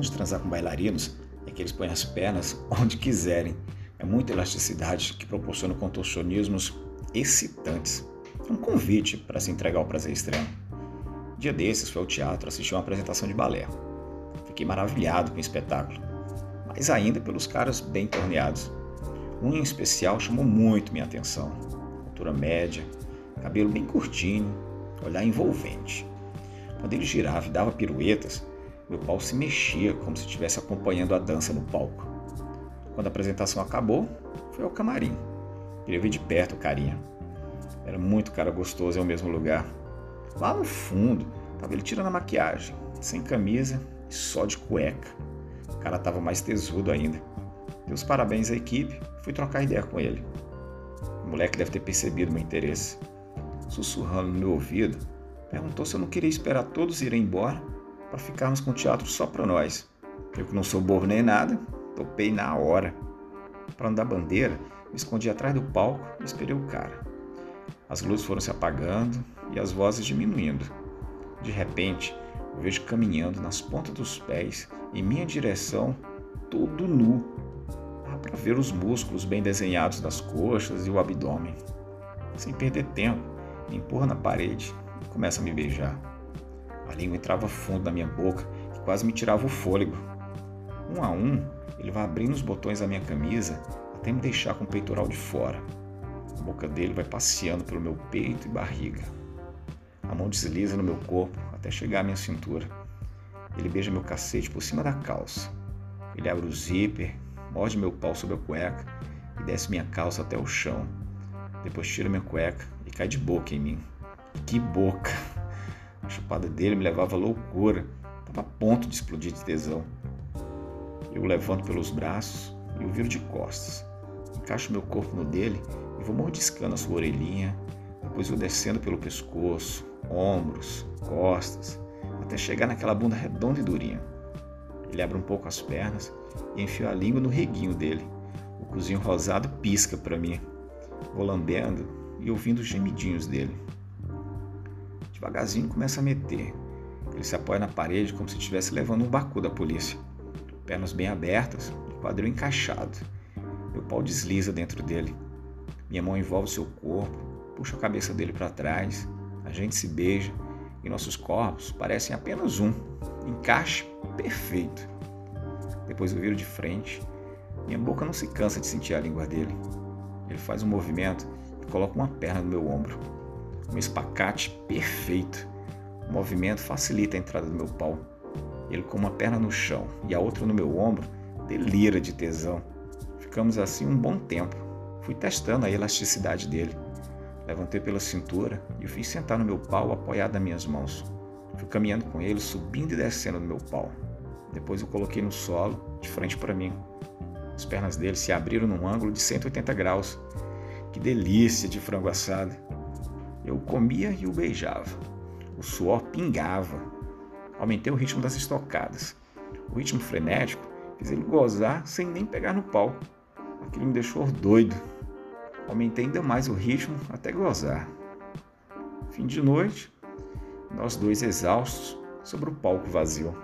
de transar com bailarinos é que eles põem as pernas onde quiserem. É muita elasticidade que proporciona contorcionismos excitantes. É um convite para se entregar ao prazer extremo. Dia desses foi ao teatro assistir uma apresentação de balé. Fiquei maravilhado com o espetáculo, mas ainda pelos caras bem torneados. Um em especial chamou muito minha atenção. Altura média, cabelo bem curtinho, olhar envolvente. Quando ele girava e dava piruetas, meu pau se mexia como se estivesse acompanhando a dança no palco. Quando a apresentação acabou, fui ao camarim. Queria ver de perto o carinha. Era muito cara gostoso em um mesmo lugar. Lá no fundo, estava ele tirando a maquiagem, sem camisa e só de cueca. O cara estava mais tesudo ainda. Dei os parabéns à equipe, fui trocar ideia com ele. O moleque deve ter percebido meu interesse. Sussurrando no meu ouvido, perguntou se eu não queria esperar todos irem embora para ficarmos com o teatro só para nós. Eu que não sou burro nem nada, topei na hora. Para andar bandeira, me escondi atrás do palco e esperei o cara. As luzes foram se apagando e as vozes diminuindo. De repente, eu vejo caminhando nas pontas dos pés em minha direção, todo nu. Dá para ver os músculos bem desenhados das coxas e o abdômen. Sem perder tempo, me empurra na parede e começa a me beijar. A língua entrava fundo na minha boca e quase me tirava o fôlego. Um a um, ele vai abrindo os botões da minha camisa até me deixar com o peitoral de fora. A boca dele vai passeando pelo meu peito e barriga. A mão desliza no meu corpo até chegar à minha cintura. Ele beija meu cacete por cima da calça. Ele abre o zíper, morde meu pau sobre a cueca e desce minha calça até o chão. Depois tira minha cueca e cai de boca em mim. Que boca! A chupada dele me levava à loucura. Estava a ponto de explodir de tesão. Eu o levanto pelos braços e o viro de costas. Encaixo meu corpo no dele e vou mordiscando a sua orelhinha, depois vou descendo pelo pescoço, ombros, costas, até chegar naquela bunda redonda e durinha. Ele abre um pouco as pernas e enfio a língua no reguinho dele. O cozinho rosado pisca para mim. Vou lambendo e ouvindo os gemidinhos dele. Devagarzinho começa a meter. Ele se apoia na parede como se estivesse levando um bacu da polícia pernas bem abertas, quadril encaixado. Meu pau desliza dentro dele. Minha mão envolve seu corpo, puxa a cabeça dele para trás, a gente se beija e nossos corpos parecem apenas um, encaixe perfeito. Depois eu viro de frente, minha boca não se cansa de sentir a língua dele. Ele faz um movimento e coloca uma perna no meu ombro. Um espacate perfeito. O movimento facilita a entrada do meu pau. Ele com uma perna no chão e a outra no meu ombro, delira de tesão. Ficamos assim um bom tempo. Fui testando a elasticidade dele. Levantei pela cintura e o fiz sentar no meu pau apoiado nas minhas mãos. Fui caminhando com ele, subindo e descendo no meu pau. Depois eu coloquei no solo, de frente para mim. As pernas dele se abriram num ângulo de 180 graus. Que delícia de frango assado! Eu comia e o beijava. O suor pingava, Aumentei o ritmo das estocadas. O ritmo frenético fez ele gozar sem nem pegar no pau. Aquilo me deixou doido. Aumentei ainda mais o ritmo até gozar. Fim de noite, nós dois exaustos sobre o palco vazio.